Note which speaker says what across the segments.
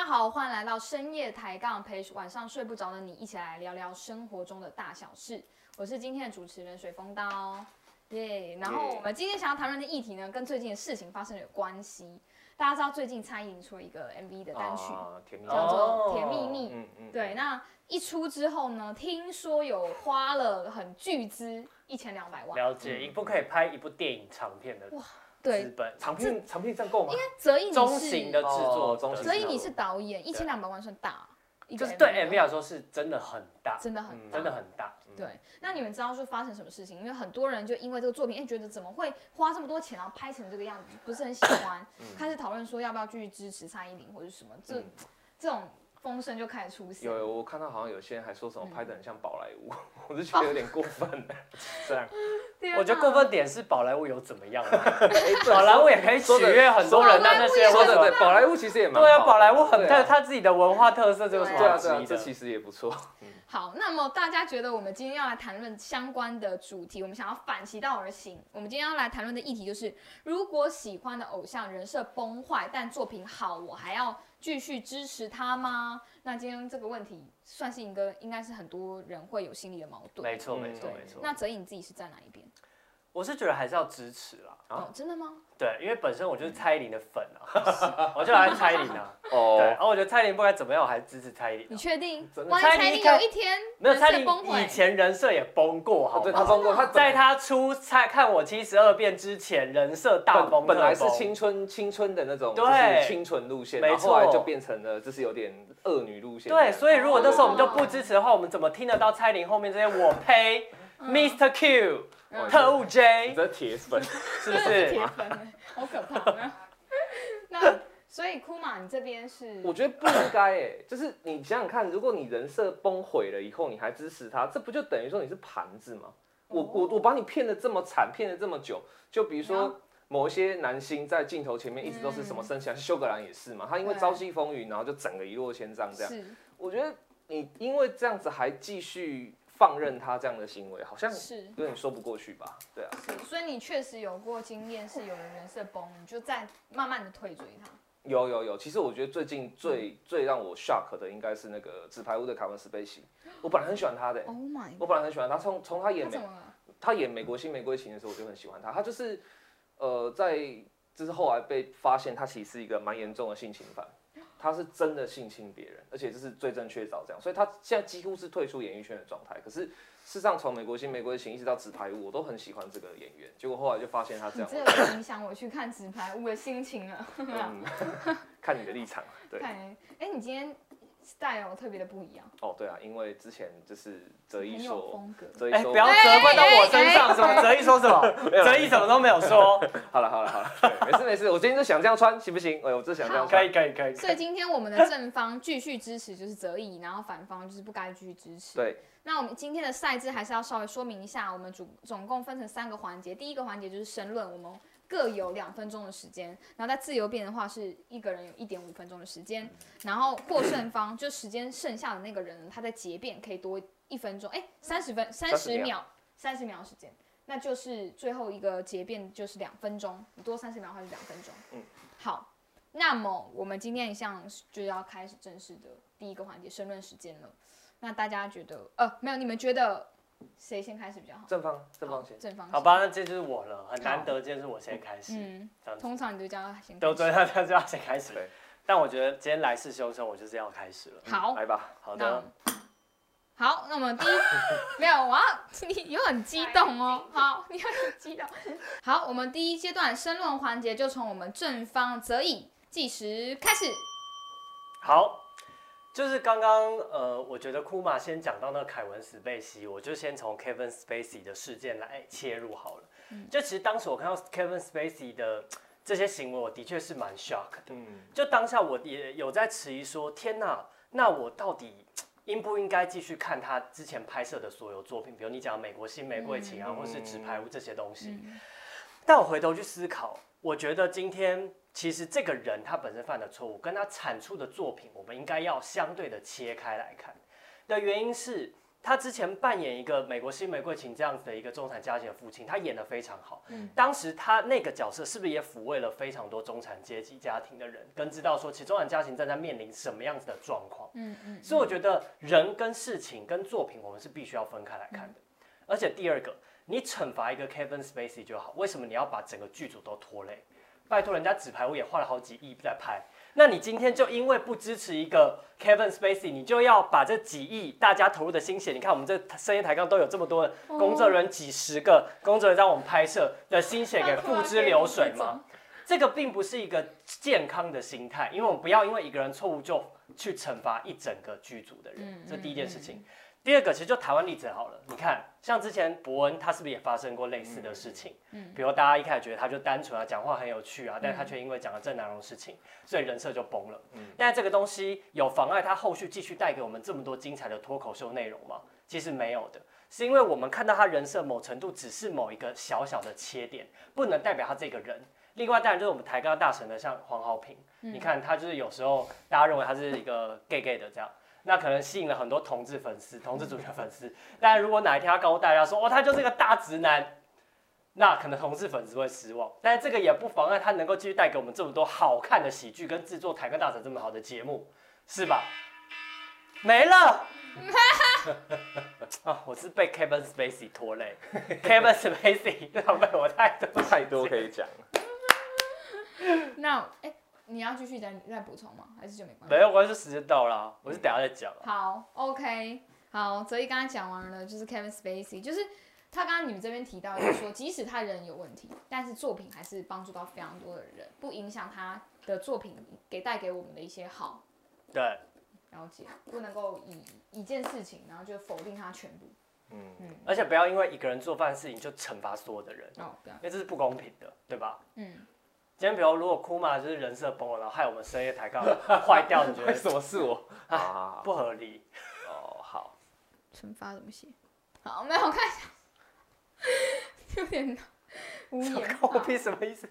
Speaker 1: 家好，欢迎来到深夜抬杠，陪晚上睡不着的你一起来聊聊生活中的大小事。我是今天的主持人水风刀，耶。然后我们今天想要谈论的议题呢，跟最近的事情发生了有关系。大家知道最近蔡依林出了一个 MV 的单曲，
Speaker 2: 甜蜜
Speaker 1: 叫做
Speaker 3: 哦《
Speaker 1: 甜蜜蜜》。
Speaker 2: 嗯嗯，
Speaker 1: 对，那一出之后呢，听说有花了很巨资一千两百万。
Speaker 3: 了解，
Speaker 2: 嗯
Speaker 3: 一部可以拍一部电影长片的资
Speaker 1: 对，
Speaker 3: 本，
Speaker 2: 长片长片这样够吗？
Speaker 1: 泽一你
Speaker 3: 中
Speaker 1: 是
Speaker 3: 型的制作
Speaker 2: 哦，中型
Speaker 1: 泽一你是导演，一千两百万算大，一个
Speaker 3: 就是对
Speaker 1: MV
Speaker 3: 来说是真的很大，
Speaker 1: 真的很
Speaker 3: 真的很大。
Speaker 1: 对，那你们知道说发生什么事情？因为很多人就因为这个作品，哎、觉得怎么会花这么多钱，然后拍成这个样子，不是很喜欢，开始讨论说要不要继续支持蔡依林或者什么，这、
Speaker 2: 嗯
Speaker 1: 这种风声就开始出现。
Speaker 2: 有有，我看到好像有些人还说什么
Speaker 1: 嗯
Speaker 2: 拍的很像宝莱坞，我就觉得有点过分。
Speaker 3: 这样，
Speaker 1: 天
Speaker 3: 我觉得过分点是宝莱坞有怎么样 宝莱坞也可以取悦很多人，但那些
Speaker 2: 说的对，宝莱坞其实也蛮
Speaker 3: 对啊，宝莱坞很
Speaker 2: 对啊
Speaker 3: 对他自己的文化特色，这有什么
Speaker 2: 对啊对啊？这其实也不错。
Speaker 1: 好，那么大家觉得我们今天要来谈论相关的主题，我们想要反其道而行。我们今天要来谈论的议题就是，如果喜欢的偶像人设崩坏，但作品好，我还要继续支持他吗？那今天这个问题算是一个，应该是很多人会有心理的矛盾。
Speaker 3: 没错，没错，没错。
Speaker 1: 那泽颖你自己是在哪一边？
Speaker 3: 我是觉得还是要支持啦，
Speaker 2: 啊
Speaker 1: 哦，真的吗？
Speaker 3: 对，因为本身我就是蔡依林的粉啊，我就爱蔡依林啊。哦对，
Speaker 2: 哦
Speaker 3: 然，后我觉得蔡依林不管怎么样，我还是支持蔡依林啊。
Speaker 1: 你确定？蔡依林有一天人
Speaker 3: 没有蔡依林
Speaker 1: 崩
Speaker 3: 以，前人设也崩过，好
Speaker 2: 他崩过，他
Speaker 3: 在他出蔡看我七十二变之前，人设大崩
Speaker 2: 本本来是青春青春的那种，就
Speaker 3: 对
Speaker 2: 是清纯路线，
Speaker 3: 没
Speaker 2: 然后后来
Speaker 3: 错
Speaker 2: 就变成了就是有点恶女路线。
Speaker 3: 对，所以如果那时候我们就
Speaker 1: 哦
Speaker 3: 不支持的话，我们怎么听得到蔡依林后面这些我呸、Mr. Q、
Speaker 1: 嗯
Speaker 3: 特务
Speaker 2: 你
Speaker 3: J，
Speaker 2: 这铁粉，
Speaker 3: 是不
Speaker 1: 是
Speaker 3: 是？
Speaker 1: 铁粉欸，好可怕。那所以库玛，你这边是
Speaker 2: 我觉得不应该哎，就是你想想看，如果你人设崩毁了以后，你还支持他，这不就等于说你是盘子吗？我我我把你骗的这么惨，骗了这么久，就比如说某一些男星在镜头前面一直都是什么升起来，修格兰也是嘛，他因为朝夕风雨，然后就整个一落千丈这样。
Speaker 1: 是
Speaker 2: 我觉得你因为这样子还继续放任他这样的行为，好像
Speaker 1: 是
Speaker 2: 有点说不过去吧？对啊，
Speaker 1: 是，所以你确实有过经验，是有人人设崩，你就在慢慢的退追他。
Speaker 2: 有有有，其实我觉得最近最最让我 shock 的应该是那个纸牌屋的卡文斯贝西，我本来很喜欢他的、
Speaker 1: Oh my，
Speaker 2: 我本来很喜欢他，从从他演美？
Speaker 1: 他
Speaker 2: 演美国新玫瑰情的时候，我就很喜欢他。他就是呃，在就是后来被发现他其实是一个蛮严重的性侵犯，他是真的性侵别人，而且这是最正确找这样，所以他现在几乎是退出演艺圈的状态。可是事实上，从美国新玫瑰情一直到纸牌屋，我都很喜欢这个演员。结果后来就发现他这样，
Speaker 1: 你这个影响我去看纸牌屋的心情了。
Speaker 2: 嗯，看你的立场，对。
Speaker 1: 看，哎，你今天 style 特别的不一样，
Speaker 2: 哦，对啊，因为之前就是泽一说，
Speaker 1: 风格。
Speaker 3: 哎，
Speaker 2: 泽一说，
Speaker 3: 不要责怪到我身上，什么泽一说什么，泽一什么都没有说，
Speaker 2: 好了好了好了，对没事没事，我今天就想这样穿，行不行？哎，我就想这样
Speaker 3: 可
Speaker 2: 穿。
Speaker 3: 以可以可以。
Speaker 1: 所以今天我们的正方继续支持就是泽一，然后反方就是不该继续支持。
Speaker 2: 对，
Speaker 1: 那我们今天的赛制还是要稍微说明一下，我们主总共分成三个环节。第一个环节就是申论，我们各有两分钟的时间，然后在自由辩的话是一个人有一点五分钟的时间，然后获胜方就时间剩下的那个人，他在结辩可以多一分钟，哎，三十分三十秒，三十秒的时间，那就是最后一个结辩就是两分钟，你多三十秒的话是两分钟。
Speaker 2: 嗯，
Speaker 1: 好，那么我们今天一项就要开始正式的第一个环节申论时间了。那大家觉得，呃，没有，你们觉得谁先开始比较好？
Speaker 2: 正方正方先。
Speaker 1: 正方。
Speaker 3: 好吧，那这就是我了，很难得，今天是我先开始，
Speaker 1: 嗯。通常你都叫他先都
Speaker 3: 对
Speaker 1: 始。
Speaker 3: 对，他他就要先开始
Speaker 2: 对。
Speaker 3: 但我觉得今天来势汹汹，我就是要开始了。
Speaker 1: 好，
Speaker 2: 来吧，
Speaker 3: 好的，
Speaker 1: 好，那我们第一 没有，我要你又很激动哦。好，你又很激动。好，我们第一阶段申论环节就从我们正方则以计时开始。
Speaker 3: 好，就是刚刚呃，我觉得库玛先讲到那个凯文史贝西，我就先从 Kevin Spacey 的事件来切入好了。就其实当时我看到 Kevin Spacey 的这些行为，我的确是蛮 shock 的。
Speaker 2: 嗯，
Speaker 3: 就当下我也有在迟疑说，天哪，那我到底应不应该继续看他之前拍摄的所有作品，比如你讲《美国新玫瑰情》啊，
Speaker 2: 嗯
Speaker 3: 或是《纸牌屋》这些东西。
Speaker 1: 嗯
Speaker 3: 但我回头去思考，我觉得今天其实这个人他本身犯的错误，跟他产出的作品，我们应该要相对的切开来看。的原因是，他之前扮演一个美国新玫瑰情这样子的一个中产家庭的父亲，他演的非常好。
Speaker 1: 嗯
Speaker 3: 当时他那个角色是不是也抚慰了非常多中产阶级家庭的人，跟知道说其实中产家庭正在面临什么样子的状况？
Speaker 1: 嗯嗯，
Speaker 3: 所以我觉得人跟事情跟作品，我们是必须要分开来看的。而且第二个，你惩罚一个 Kevin Spacey 就好，为什么你要把整个剧组都拖累？拜托，人家纸牌屋也花了好几亿在拍，那你今天就因为不支持一个 Kevin Spacey，你就要把这几亿大家投入的心血，你看我们这深夜抬杠都有这么多工作人员，几十个工作人员让我们拍摄的心血给付之流水吗？这个并不是一个健康的心态，因为我们不要因为一个人错误就去惩罚一整个剧组的人，
Speaker 1: 嗯
Speaker 3: 这第一件事情。第二个，其实就台湾例子好了，你看，像之前伯恩他是不是也发生过类似的事情？
Speaker 1: 嗯
Speaker 3: 比如大家一开始觉得他就单纯啊，讲话很有趣啊，但是他却因为讲了郑南榕事情，所以人设就崩了。
Speaker 2: 嗯
Speaker 3: 但是这个东西有妨碍他后续继续带给我们这么多精彩的脱口秀内容吗？其实没有的，是因为我们看到他人设某程度只是某一个小小的切点，不能代表他这个人。另外，当然就是我们抬杠大神的，像黄浩平，
Speaker 1: 嗯
Speaker 3: 你看他就是有时候大家认为他是一个 gay gay 的这样，那可能吸引了很多同志粉丝、同志主角粉丝。但如果哪一天他告诉大家说，哦，他就是个大直男，那可能同志粉丝会失望。但是这个也不妨碍他能够继续带给我们这么多好看的喜剧，跟制作台湾大神这么好的节目，是吧？没了。啊，我是被 Kevin Spacey 拖累，Kevin Spacey 浪费我太多
Speaker 2: 太多可以讲了。
Speaker 1: 那哎、你要继续再再补充吗？还是就没关系？
Speaker 3: 没有关系，时间到了啊，我是等下再讲啊。
Speaker 1: 好，OK，好，所以刚才讲完了，就是 Kevin Spacey，就是他刚刚你们这边提到，就是说，即使他人有问题，但是作品还是帮助到非常多的人，不影响他的作品给带给我们的一些好。
Speaker 3: 对，
Speaker 1: 了解，不能够以一件事情，然后就否定他全部。
Speaker 2: 嗯，
Speaker 1: 嗯，
Speaker 3: 而且不要因为一个人做犯事情就惩罚所有的人，
Speaker 1: 哦，不要，
Speaker 3: 因为这是不公平的，对吧？
Speaker 1: 嗯，
Speaker 3: 今天比如如果库玛就是人设崩了，然后害我们深夜抬杠坏掉，你觉得
Speaker 2: 为什么是我？啊，
Speaker 3: 不合理？
Speaker 2: 哦，好，
Speaker 1: 惩罚怎么写？好，没有我看一下，有点无言。
Speaker 3: 狗屁什么意思？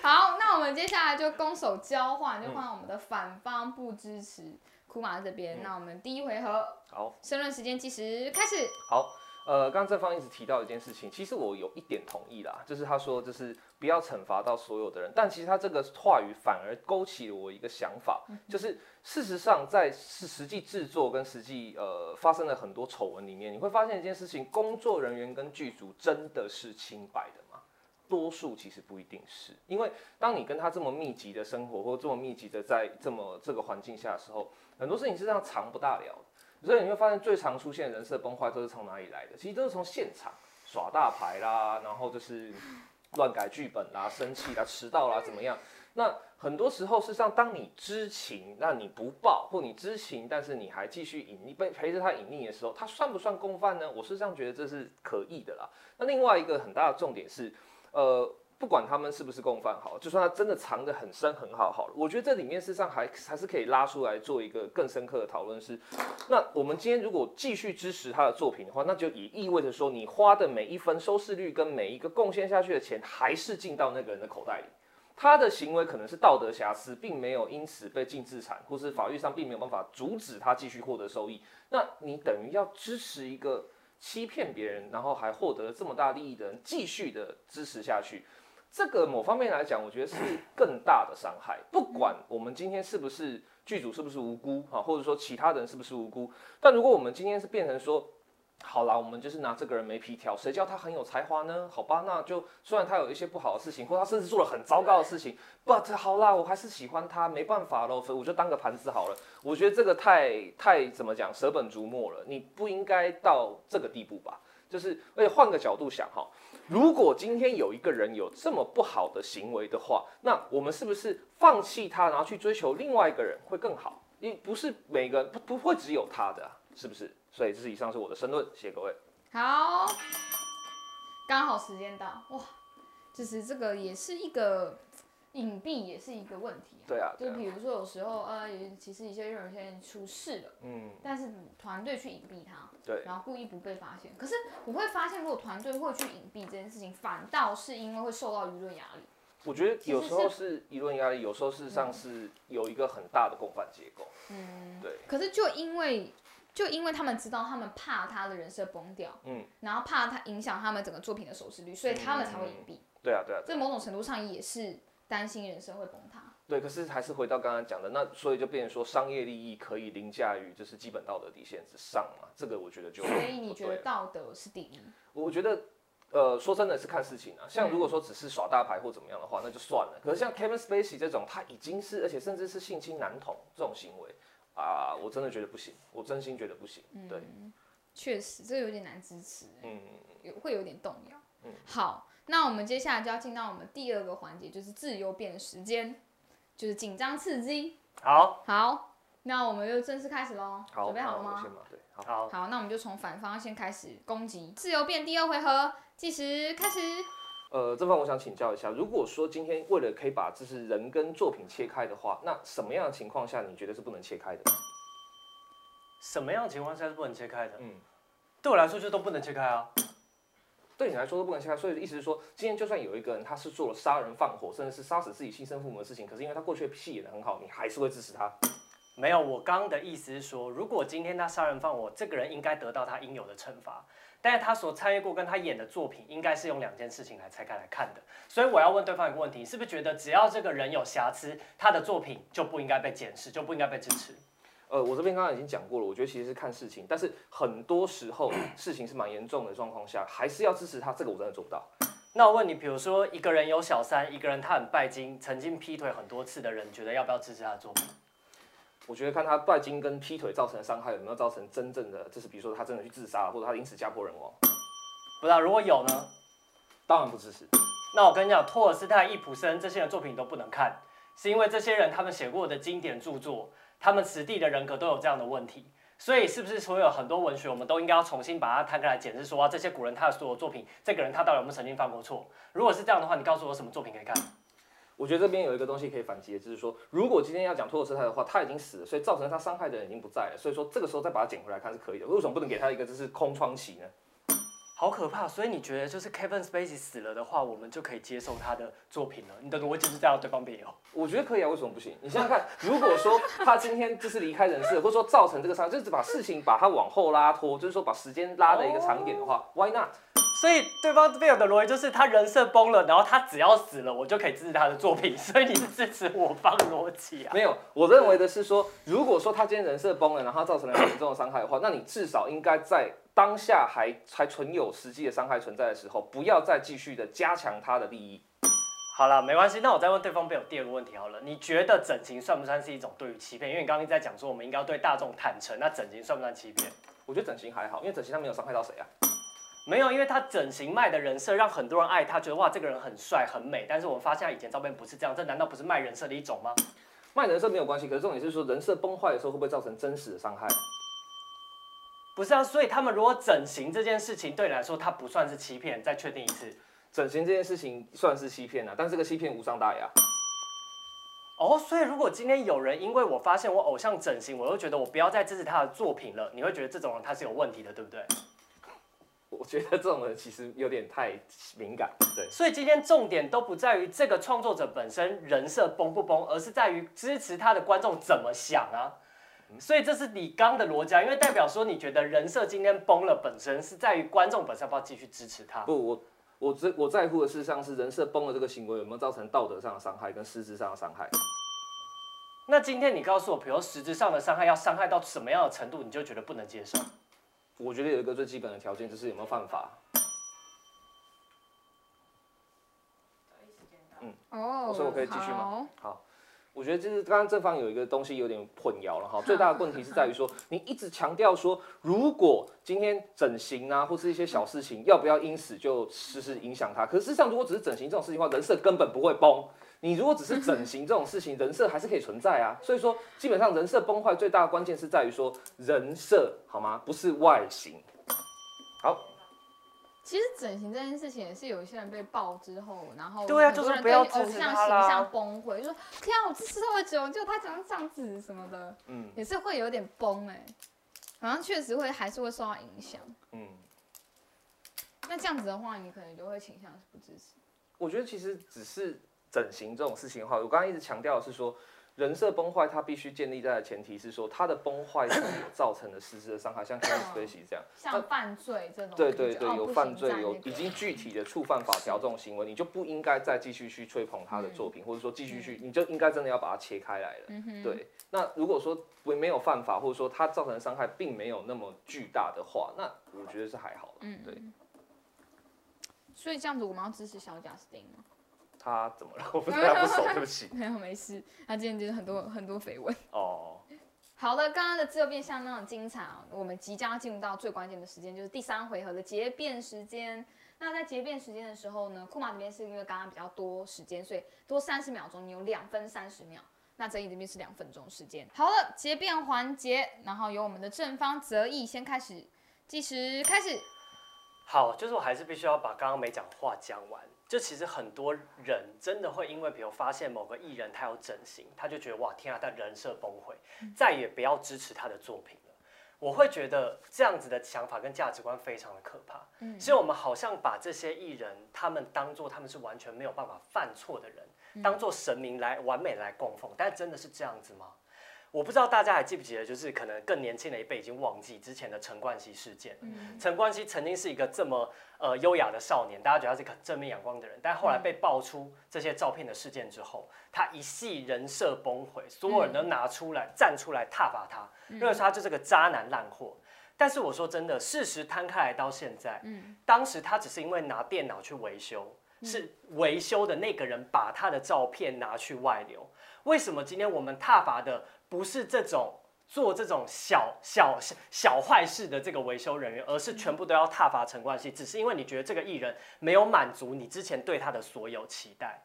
Speaker 1: 好，那我们接下来就攻守交换，就换我们的反方不支持库马这边。
Speaker 2: 嗯
Speaker 1: 那我们第一回合
Speaker 2: 好，
Speaker 1: 申论时间计时开始。
Speaker 2: 好。呃，刚刚正方一直提到一件事情，其实我有一点同意啦，就是他说就是不要惩罚到所有的人，但其实他这个话语反而勾起了我一个想法，就是事实上在是实际制作跟实际呃发生了很多丑闻里面，你会发现一件事情，工作人员跟剧组真的是清白的吗？多数其实不一定是，因为当你跟他这么密集的生活，或这么密集的在这么这个环境下的时候，很多事情是这样藏不大了的。所以你会发现，最常出现人设崩坏都是从哪里来的？其实都是从现场耍大牌啦，然后就是乱改剧本啦、生气啦、迟到啦，怎么样？那很多时候，事实上，当你知情，那你不报，或你知情，但是你还继续隐匿，被陪着他隐匿的时候，他算不算共犯呢？我事实上觉得这是可疑的啦。那另外一个很大的重点是，呃，不管他们是不是共犯好，就算他真的藏得很深很好好了，我觉得这里面事实上还还是可以拉出来做一个更深刻的讨论是，那我们今天如果继续支持他的作品的话，那就也意味着说，你花的每一分收视率跟每一个贡献下去的钱，还是进到那个人的口袋里。他的行为可能是道德瑕疵，并没有因此被禁制产，或是法律上并没有办法阻止他继续获得收益。那你等于要支持一个欺骗别人，然后还获得了这么大利益的人，继续的支持下去。这个某方面来讲，我觉得是更大的伤害。不管我们今天是不是剧组是不是无辜啊，或者说其他人是不是无辜，但如果我们今天是变成说，好啦，我们就是拿这个人没皮条，谁叫他很有才华呢？好吧，那就虽然他有一些不好的事情，或他甚至做了很糟糕的事情，but 好啦，我还是喜欢他，没办法喽，所以我就当个盘子好了。我觉得这个太太怎么讲，舍本逐末了，你不应该到这个地步吧？就是，而且换个角度想哈，如果今天有一个人有这么不好的行为的话，那我们是不是放弃他，然后去追求另外一个人会更好？因不是每个人不不会只有他的、是不是？所以这是以上是我的申论，谢谢各位。
Speaker 1: 好，刚好时间到，哇，就是这个也是一个隐蔽，也是一个问题、
Speaker 2: 对啊，对啊
Speaker 1: 就比如说有时候呃，有其实一些有些人出事了，
Speaker 2: 嗯，
Speaker 1: 但是团队去隐蔽他，
Speaker 2: 对，
Speaker 1: 然后故意不被发现。可是我会发现，如果团队会去隐蔽这件事情，反倒是因为会受到舆论压力。
Speaker 2: 我觉得有时候是舆论压力，有时候事实上是有一个很大的共犯结构。
Speaker 1: 嗯，
Speaker 2: 对，
Speaker 1: 可是就因为就因为他们知道他们怕他的人设崩掉，
Speaker 2: 嗯，
Speaker 1: 然后怕他影响他们整个作品的收视率，所以他们才会隐蔽。
Speaker 2: 对啊，对啊，
Speaker 1: 这某种程度上也是担心人生会崩塌。
Speaker 2: 对。可是还是回到刚刚讲的，那所以就变成说商业利益可以凌驾于就是基本道德底线之上嘛，这个我觉得就
Speaker 1: 所以你觉得道德是第一？
Speaker 2: 我觉得。呃，说真的是看事情啊。像如果说只是耍大牌或怎么样的话，那就算了。可是像 Kevin Spacey 这种，他已经是，而且甚至是性侵男童这种行为啊，我真的觉得不行，我真心觉得不行。对，
Speaker 1: 确实，这个有点难支持，
Speaker 2: 嗯，
Speaker 1: 有会有点动摇。
Speaker 2: 嗯
Speaker 1: 好，那我们接下来就要进到我们第二个环节，就是自由变时间，就是紧张刺激。
Speaker 3: 好，
Speaker 1: 好，那我们就正式开始喽。
Speaker 2: 好，
Speaker 1: 准备好了吗
Speaker 2: 对，好。
Speaker 3: 好，
Speaker 1: 好，那我们就从反方先开始攻击。自由变第二回合，计时开始。
Speaker 2: 呃，这方我想请教一下，如果说今天为了可以把就是人跟作品切开的话，那什么样的情况下你觉得是不能切开的？
Speaker 3: 什么样的情况下是不能切开的？
Speaker 2: 嗯，
Speaker 3: 对我来说就都不能切开啊。
Speaker 2: 对你来说都不能切开，所以意思是说，今天就算有一个人他是做了杀人放火，甚至是杀死自己亲生父母的事情，可是因为他过去的戏演得很好，你还是会支持他。
Speaker 3: 没有，我刚刚的意思是说，如果今天他杀人放火，这个人应该得到他应有的惩罚，但是他所参与过跟他演的作品，应该是用两件事情来拆开来看的。所以我要问对方一个问题，是不是觉得只要这个人有瑕疵，他的作品就不应该被检视，就不应该被支持？
Speaker 2: 呃，我这边刚刚已经讲过了，我觉得其实是看事情，但是很多时候 事情是蛮严重的状况下，还是要支持他，这个我真的做不到。
Speaker 3: 那我问你，比如说一个人有小三，一个人他很拜金，曾经劈腿很多次的人，觉得要不要支持他的作品？
Speaker 2: 我觉得看他拜金跟劈腿造成的伤害有没有造成真正的，就是比如说他真的去自杀，或者他因此家破人亡，
Speaker 3: 不知道，如果有呢？
Speaker 2: 当然不支持。
Speaker 3: 那我跟你讲，托尔斯泰、易普生这些人作品你都不能看，是因为这些人他们写过的经典著作，他们此地的人格都有这样的问题。所以是不是所有很多文学，我们都应该要重新把它摊开来解释，说啊，这些古人他的所有作品，这个人他到底有没有曾经犯过错？如果是这样的话，你告诉我什么作品可以看？
Speaker 2: 我觉得这边有一个东西可以反击，就是说，如果今天要讲托尔斯泰的话，他已经死了，所以造成他伤害的人已经不在了，所以说这个时候再把它捡回来看是可以的。为什么不能给他一个就是空窗期呢？
Speaker 3: 好可怕！所以你觉得就是 Kevin Spacey 死了的话，我们就可以接受他的作品了？你的逻辑是这样，对方辩友。
Speaker 2: 我觉得可以啊，为什么不行？你想想看，如果说他今天就是离开人世，或者说造成这个伤，就是把事情把它往后拉拖，就是说把时间拉的一个长一点的话、w h y not？
Speaker 3: 所以对方这边有的逻辑就是他人设崩了，然后他只要死了，我就可以支持他的作品。所以你是支持我方逻辑啊？
Speaker 2: 没有，我认为的是说，如果说他今天人设崩了，然后造成了严重的伤害的话，那你至少应该在当下还还存有实际的伤害存在的时候，不要再继续的加强他的利益。
Speaker 3: 好了，没关系。那我再问对方辩友第二个问题好了，你觉得整形算不算是一种对于欺骗？因为你刚刚在讲说我们应该要对大众坦诚，那整形算不算欺骗？
Speaker 2: 我觉得整形还好，因为整形他没有伤害到谁啊。
Speaker 3: 没有，因为他整形卖的人设让很多人爱他，觉得哇这个人很帅很美。但是我们发现他以前照片不是这样，这难道不是卖人设的一种吗？
Speaker 2: 卖人设没有关系，可是重点是说人设崩坏的时候会不会造成真实的伤害？
Speaker 3: 不是啊，所以他们如果整形这件事情对你来说，它不算是欺骗，再确定一次。
Speaker 2: 整形这件事情算是欺骗啊，但这个欺骗无伤大雅。
Speaker 3: 哦，所以如果今天有人因为我发现我偶像整形，我又觉得我不要再支持他的作品了，你会觉得这种人他是有问题的，对不对？
Speaker 2: 我觉得这种人其实有点太敏感，对。
Speaker 3: 所以今天重点都不在于这个创作者本身人设崩不崩，而是在于支持他的观众怎么想啊。所以这是你刚的逻辑啊，因为代表说你觉得人设今天崩了，本身是在于观众本身要不要继续支持他。
Speaker 2: 不，我我只我在乎的事实上是人设崩了这个行为有没有造成道德上的伤害跟实质上的伤害。
Speaker 3: 那今天你告诉我，比如实质上的伤害要伤害到什么样的程度，你就觉得不能接受？
Speaker 2: 我觉得有一个最基本的条件就是有没有犯法。
Speaker 1: 哦，
Speaker 2: 所以我可以继续吗
Speaker 1: 好？
Speaker 2: 好，我觉得就是刚刚正方有一个东西有点混淆了哈。最大的问题是在于说，你一直强调说，如果今天整形啊，或是一些小事情，要不要因此就就是影响他？可是事实上，如果只是整形这种事情的话，人设根本不会崩。你如果只是整形这种事情，人设还是可以存在啊。所以说，基本上人设崩坏最大的关键是在于说人设，好吗？不是外形。好，
Speaker 1: 其实整形这件事情也是有一些人被爆之后，然后
Speaker 3: 对啊就是不要
Speaker 1: 对偶像形象崩溃，就说天啊，我支持这么久，就他讲这样子什么的，
Speaker 2: 嗯
Speaker 1: 也是会有点崩哎、好像确实会还是会受到影响。
Speaker 2: 嗯，
Speaker 1: 那这样子的话，你可能就会倾向是不支持。
Speaker 2: 我觉得其实只是整形这种事情的话，我刚刚一直强调的是说，人设崩坏，它必须建立在的前提是说，它的崩坏是有造成的实质的伤害，像 Kevin Spacey 这样。
Speaker 1: 像犯罪这种，
Speaker 2: 对对对，有犯罪，有已经具体的触犯法条这种行为，你就不应该再继续去吹捧他的作品，或者说继续去，你就应该真的要把它切开来了。
Speaker 1: 嗯
Speaker 2: 对，那如果说不没有犯法，或者说他造成的伤害并没有那么巨大的话，那我觉得是还好的。
Speaker 1: 嗯
Speaker 2: 对，
Speaker 1: 所以这样子我们要支持小贾斯汀吗？
Speaker 2: 他怎么了？我不知道他不熟，对不起。
Speaker 1: 没有没事，他今天就是很多很多绯闻。
Speaker 2: 哦，
Speaker 1: 好的，刚刚的自由变相当的精彩啊！我们即将要进入到最关键的时间，就是第三回合的结辩时间。那在结辩时间的时候呢，库马这边是因为刚刚比较多时间，所以多三十秒钟，你有两分三十秒。那泽义这边是两分钟时间。好了，结辩环节，然后由我们的正方泽义先开始计时，开始。
Speaker 3: 好，就是我还是必须要把刚刚没讲话讲完。就其实很多人真的会因为，比如发现某个艺人他有整形，他就觉得哇天啊，他人设崩溃，再也不要支持他的作品了。我会觉得这样子的想法跟价值观非常的可怕。
Speaker 1: 嗯
Speaker 3: 所以我们好像把这些艺人，他们当做他们是完全没有办法犯错的人，当做神明来完美来供奉，但真的是这样子吗？我不知道大家还记不记得，就是可能更年轻的一辈已经忘记之前的陈冠希事件陈冠希曾经是一个这么呃优雅的少年，大家觉得他是一个正面阳光的人，但后来被爆出这些照片的事件之后，他一系人设崩毁，所有人都拿出来、站出来挞伐他，认为他就是个渣男烂货。但是我说真的，事实摊开来到现在，
Speaker 1: 嗯。
Speaker 3: 当时他只是因为拿电脑去维修，是维修的那个人把他的照片拿去外流。为什么今天我们踏伐的不是这种做这种小小小小坏事的这个维修人员，而是全部都要踏伐陈冠希？只是因为你觉得这个艺人没有满足你之前对他的所有期待。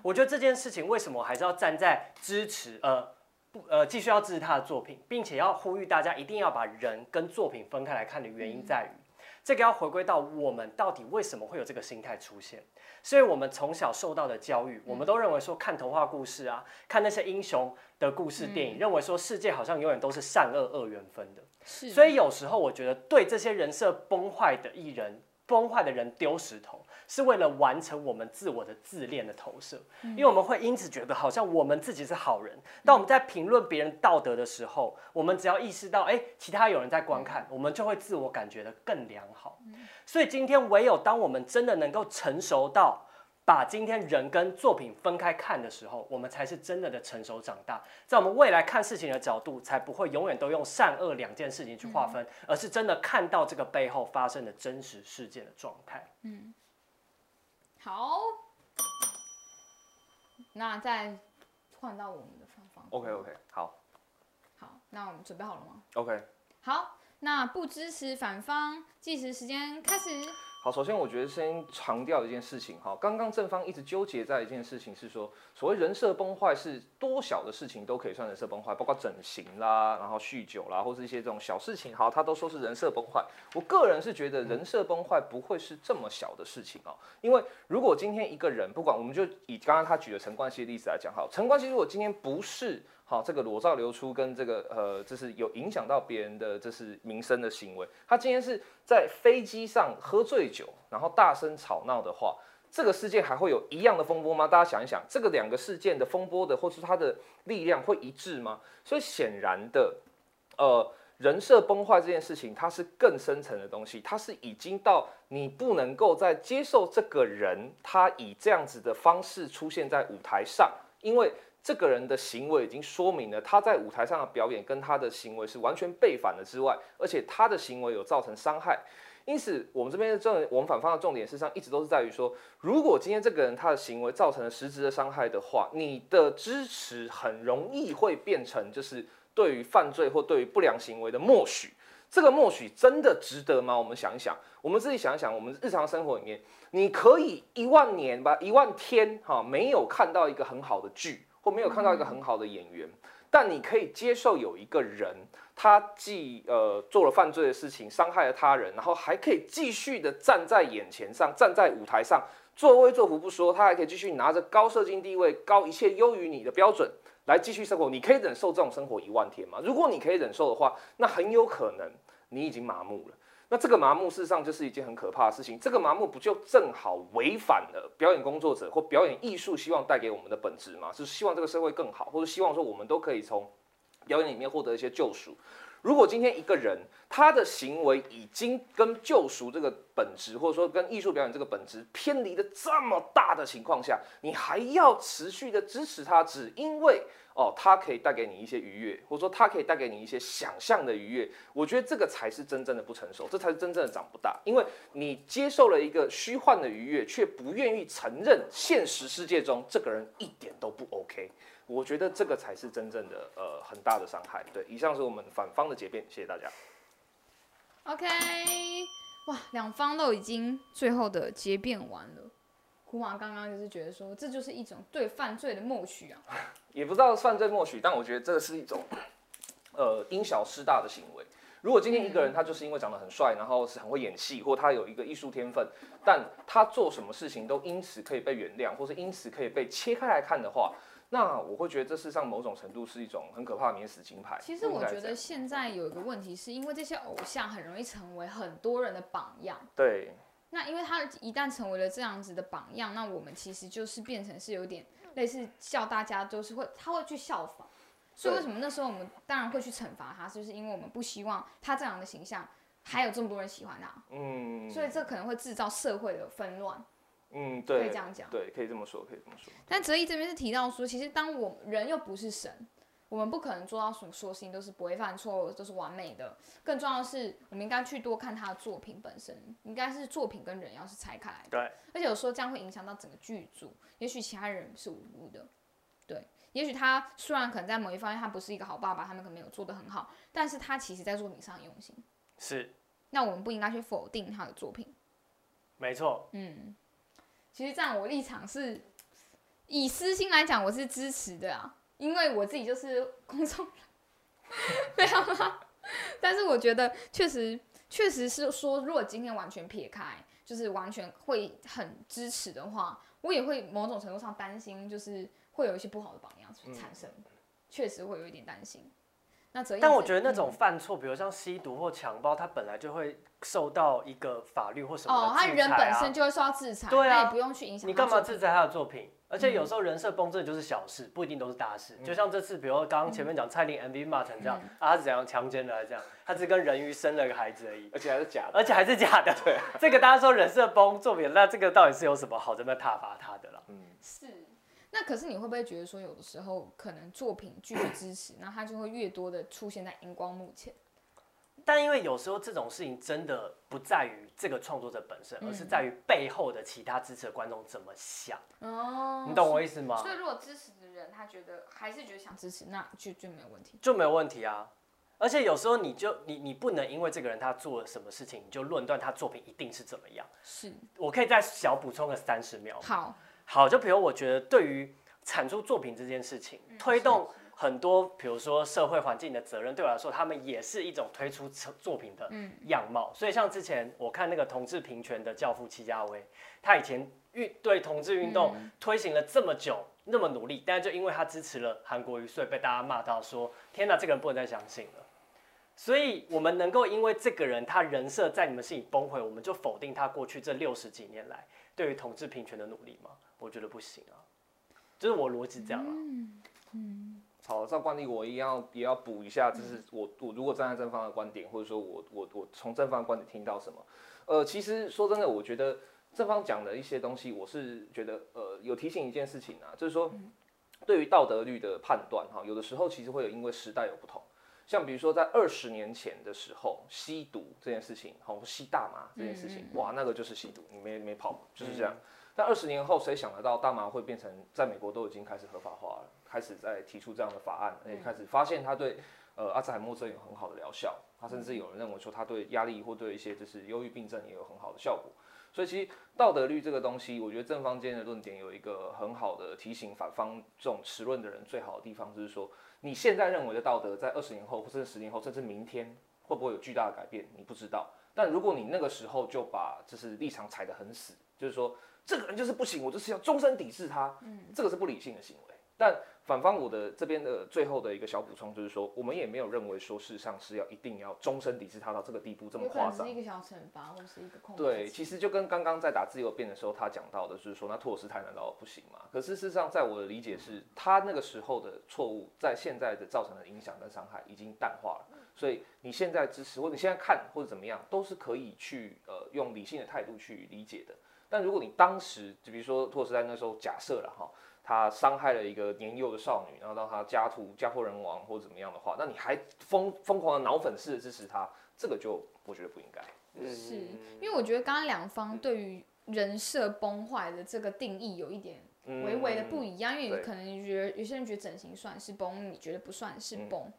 Speaker 3: 我觉得这件事情为什么我还是要站在支持呃不呃继续要支持他的作品，并且要呼吁大家一定要把人跟作品分开来看的原因在于。这个要回归到我们到底为什么会有这个心态出现，所以我们从小受到的教育，我们都认为说看童话故事啊，看那些英雄的故事电影，认为说世界好像永远都是善恶二元分的。
Speaker 1: 是，
Speaker 3: 所以有时候我觉得对这些人设崩坏的艺人、崩坏的人丢石头，是为了完成我们自我的自恋的投射，因为我们会因此觉得好像我们自己是好人。当我们在评论别人道德的时候，我们只要意识到，哎，其他有人在观看，我们就会自我感觉的更良好。所以今天唯有当我们真的能够成熟到。把今天人跟作品分开看的时候，我们才是真的的成熟长大，在我们未来看事情的角度，才不会永远都用善恶两件事情去划分，而是真的看到这个背后发生的真实事件的状态。
Speaker 1: 好，那再换到我们的方方。
Speaker 2: OK OK，好
Speaker 1: 好，那我们准备好了吗
Speaker 2: ？OK。
Speaker 1: 好，那不支持反方，计时时间开始。
Speaker 2: 好，首先我觉得先强调一件事情哈，刚刚正方一直纠结在一件事情是说，所谓人设崩坏是多小的事情都可以算人设崩坏，包括整形啦，然后酗酒啦，或是一些这种小事情，好，他都说是人设崩坏。我个人是觉得人设崩坏不会是这么小的事情哦，因为如果今天一个人，不管我们就以刚刚他举的陈冠希的例子来讲，好，陈冠希如果今天不是好，这个裸照流出跟这个呃，就是有影响到别人的这是民生的行为。他今天是在飞机上喝醉酒，然后大声吵闹的话，这个事件还会有一样的风波吗？大家想一想，这个两个事件的风波的，或是它的力量会一致吗？所以显然的，呃，人设崩坏这件事情，它是更深层的东西，它是已经到你不能够再接受这个人他以这样子的方式出现在舞台上，因为。这个人的行为已经说明了他在舞台上的表演跟他的行为是完全背反的之外，而且他的行为有造成伤害。因此，我们这边的重，我们反方的重点事实上一直都是在于说，如果今天这个人他的行为造成了实质的伤害的话，你的支持很容易会变成就是对于犯罪或对于不良行为的默许。这个默许真的值得吗？我们想一想，我们自己想一想，我们日常生活里面，你可以一万年吧，一万天哈，没有看到一个很好的剧。或没有看到一个很好的演员，但你可以接受有一个人，他既呃做了犯罪的事情，伤害了他人，然后还可以继续的站在眼前上，站在舞台上，作威作福不说，他还可以继续拿着高社经地位、高一切优于你的标准来继续生活。你可以忍受这种生活一万天吗？如果你可以忍受的话，那很有可能你已经麻木了。那这个麻木事实上就是一件很可怕的事情。这个麻木不就正好违反了表演工作者或表演艺术希望带给我们的本质吗？就是希望这个社会更好，或者希望说我们都可以从表演里面获得一些救赎。如果今天一个人他的行为已经跟救赎这个本质，或者说跟艺术表演这个本质偏离的这么大的情况下，你还要持续的支持他，只因为哦，它可以带给你一些愉悦，或者说它可以带给你一些想象的愉悦，我觉得这个才是真正的不成熟，这才是真正的长不大，因为你接受了一个虚幻的愉悦，却不愿意承认现实世界中这个人一点都不 OK。我觉得这个才是真正的呃很大的伤害。对，以上是我们反方的结辩，谢谢大家。
Speaker 1: OK，哇，两方都已经最后的结辩完了。古马刚刚就是觉得说，这就是一种对犯罪的默许啊。
Speaker 2: 也不知道犯罪默许，但我觉得这个是一种呃因小失大的行为。如果今天一个人他就是因为长得很帅，然后是很会演戏，或他有一个艺术天分，但他做什么事情都因此可以被原谅，或是因此可以被切开来看的话，那我会觉得这世上某种程度是一种很可怕的免死金牌。
Speaker 1: 其实我觉得现在有一个问题，是因为这些偶像很容易成为很多人的榜样。
Speaker 2: 对
Speaker 1: 那因为他一旦成为了这样子的榜样，那我们其实就是变成是有点类似叫大家都是会，他会去效仿。所以为什么那时候我们当然会去惩罚他，就是因为我们不希望他这样的形象还有这么多人喜欢他，
Speaker 2: 嗯，
Speaker 1: 所以这可能会制造社会的纷乱，
Speaker 2: 嗯对
Speaker 1: 可以这样讲。
Speaker 2: 对，可以这么说，可以这么说。
Speaker 1: 但哲一这边是提到说，其实当我人又不是神，我们不可能做到所说的事情都是不会犯错，都是完美的。更重要的是，我们应该去多看他的作品本身，应该是作品跟人要是拆开来的。
Speaker 3: 对，
Speaker 1: 而且有时候这样会影响到整个剧组，也许其他人是无辜的，对，也许他虽然可能在某一方面他不是一个好爸爸，他们可能没有做得很好，但是他其实在作品上很用心。
Speaker 3: 是
Speaker 1: 那我们不应该去否定他的作品。
Speaker 3: 没错。
Speaker 1: 嗯，其实这样我立场是，以私心来讲，我是支持的啊，因为我自己就是公众人，没有啦。但是我觉得确实确实是说，如果今天完全撇开，就是完全会很支持的话，我也会某种程度上担心，就是会有一些不好的榜样产生，确、实会有一点担心。那泽毅
Speaker 3: 但我觉得那种
Speaker 1: 嗯
Speaker 3: 犯错，比如像吸毒或强暴，他本来就会受到一个法律或什么
Speaker 1: 哦，他人本身就会受到制裁，
Speaker 3: 对啊
Speaker 1: 那也不用去影响
Speaker 3: 你干嘛制裁他的作品？而且有时候人设崩真的就是小事，不一定都是大事。就像这次，比如刚刚前面讲蔡琳 MV 骂成这样，啊，他是怎样强奸的还是这样？他只跟人鱼生了个孩子而已，
Speaker 2: 而且还是假的。
Speaker 3: 而且还是假的。对，这个大家说人设崩作品，那这个到底是有什么好这么挞伐他的了？嗯？
Speaker 1: 是，那可是你会不会觉得说，有的时候可能作品继续支持，那他就会越多的出现在荧光幕前？
Speaker 3: 但因为有时候这种事情真的不在于这个创作者本身，而是在于背后的其他支持的观众怎么想。
Speaker 1: 哦
Speaker 3: 你懂我意思吗
Speaker 1: 所？以如果支持的人他觉得还是觉得想支持，那就就没有问题。
Speaker 3: 就没有问题啊。而且有时候你就你你不能因为这个人他做了什么事情，你就论断他作品一定是怎么样。
Speaker 1: 是，
Speaker 3: 我可以再小补充个三十秒。
Speaker 1: 好，
Speaker 3: 好，就比如我觉得对于产出作品这件事情，推动很多，比如说社会环境的责任，对我来说，他们也是一种推出作品的样貌。所以像之前我看那个同志平权的教父戚家威，他以前运对同志运动推行了这么久，那么努力，但是就因为他支持了韩国瑜，所以被大家骂到说：天哪，这个人不能再相信了。所以，我们能够因为这个人他人设在你们心里崩溃，我们就否定他过去这六十几年来对于同志平权的努力吗？我觉得不行啊，就是我逻辑这样啊。
Speaker 2: 好，照惯例我一样要也要补一下，就是我我如果站在正方的观点，或者说我我我从正方的观点听到什么，呃，其实说真的，我觉得正方讲的一些东西，我是觉得呃有提醒一件事情啊，就是说对于道德律的判断哈，有的时候其实会有因为时代有不同。像比如说，在二十年前的时候，吸毒这件事情，好吸大麻这件事情，哇，那个就是吸毒，你没没跑，就是这样。但二十年后，谁想得到大麻会变成在美国都已经开始合法化了，开始在提出这样的法案，而且开始发现它对呃阿兹海默症有很好的疗效，他甚至有人认为说它对压力或对一些就是忧郁病症也有很好的效果。所以其实道德律这个东西，我觉得正方间的论点有一个很好的提醒反方这种持论的人最好的地方，就是说你现在认为的道德，在二十年后或者十年后，甚至明天会不会有巨大的改变，你不知道。但如果你那个时候就把就是立场踩得很死，就是说这个人就是不行，我就是要终身抵制他，嗯这个是不理性的行为。但反方我的这边的最后的一个小补充就是说，我们也没有认为说事实上是要一定要终身抵制他到这个地步这么夸张
Speaker 1: 一。个小惩罚，或者是一个控制。
Speaker 2: 对，其实就跟刚刚在打自由辩的时候，他讲到的就是说，那托尔斯泰难道不行吗？可是事实上，在我的理解是，他那个时候的错误，在现在的造成的影响跟伤害已经淡化了。所以你现在支持，或者你现在看或者怎么样，都是可以去呃用理性的态度去理解的。但如果你当时，就比如说托尔斯泰那时候假设了哈，他伤害了一个年幼的少女，然后让他家徒家破人亡或者怎么样的话，那你还疯疯狂的脑粉式的支持他，这个就我觉得不应该。
Speaker 1: 是因为我觉得刚刚两方对于人设崩坏的这个定义有一点
Speaker 2: 嗯
Speaker 1: 微微的不一样，因为可能觉得有些人觉得整形算是崩，你觉得不算是
Speaker 2: 嗯
Speaker 1: 崩。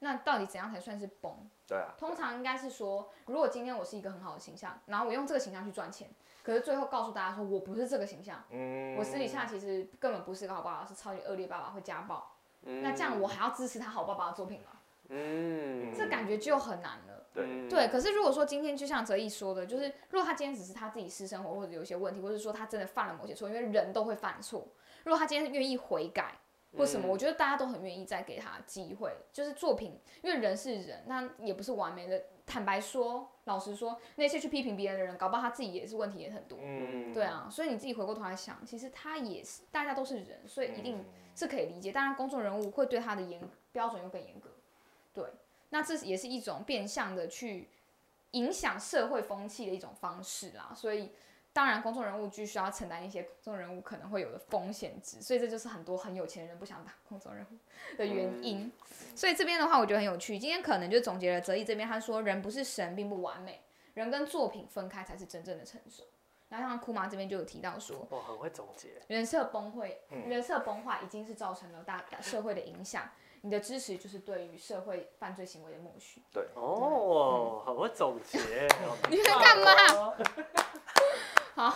Speaker 1: 那到底怎样才算是崩？
Speaker 2: 对啊，
Speaker 1: 通常应该是说，如果今天我是一个很好的形象，然后我用这个形象去赚钱，可是最后告诉大家说我不是这个形象，
Speaker 2: 嗯
Speaker 1: 我私底下其实根本不是个好爸爸，是超级恶劣爸爸，会家暴。
Speaker 3: 嗯
Speaker 1: 那这样我还要支持他好爸爸的作品吗？
Speaker 3: 嗯
Speaker 1: 这感觉就很难了。
Speaker 2: 对
Speaker 1: 对，可是如果说今天就像哲毅说的，就是如果他今天只是他自己私生活或者有一些问题，或者说他真的犯了某些错，因为人都会犯错。如果他今天愿意悔改或什么，我觉得大家都很愿意再给他机会。就是作品，因为人是人，那也不是完美的。坦白说，老实说，那些去批评别人的人，搞不好他自己也是问题也很多。
Speaker 2: 嗯
Speaker 1: 对啊，所以你自己回过头来想，其实他也是，大家都是人，所以一定
Speaker 2: 嗯
Speaker 1: 是可以理解。当然，公众人物会对他的严标准又更严格。对，那这也是一种变相的去影响社会风气的一种方式啦。所以，当然，公众人物必须要承担一些公众人物可能会有的风险值，所以这就是很多很有钱的人不想当公众人物的原因。所以这边的话，我觉得很有趣。今天可能就总结了泽毅这边，他说人不是神，并不完美，人跟作品分开才是真正的成熟。然后像库妈这边就有提到说，
Speaker 3: 我很会总结，
Speaker 1: 人设崩溃，
Speaker 2: 嗯
Speaker 1: 人设崩坏已经是造成了大社会的影响。你的支持就是对于社会犯罪行为的默许。
Speaker 3: 对哦，很会总结。
Speaker 1: 你在干嘛？好，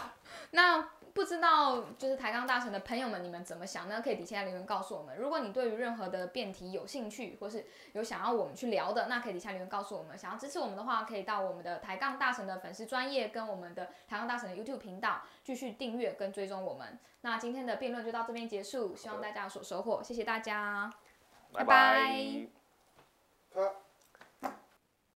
Speaker 1: 那不知道就是抬杠大神的朋友们，你们怎么想呢？可以底下留言告诉我们。如果你对于任何的辩题有兴趣，或是有想要我们去聊的，那可以底下留言告诉我们。想要支持我们的话，可以到我们的抬杠大神的粉丝专业跟我们的抬杠大神的 YouTube 频道继续订阅跟追踪我们。那今天的辩论就到这边结束，希望大家有所收获，谢谢大家。拜拜
Speaker 2: 拜拜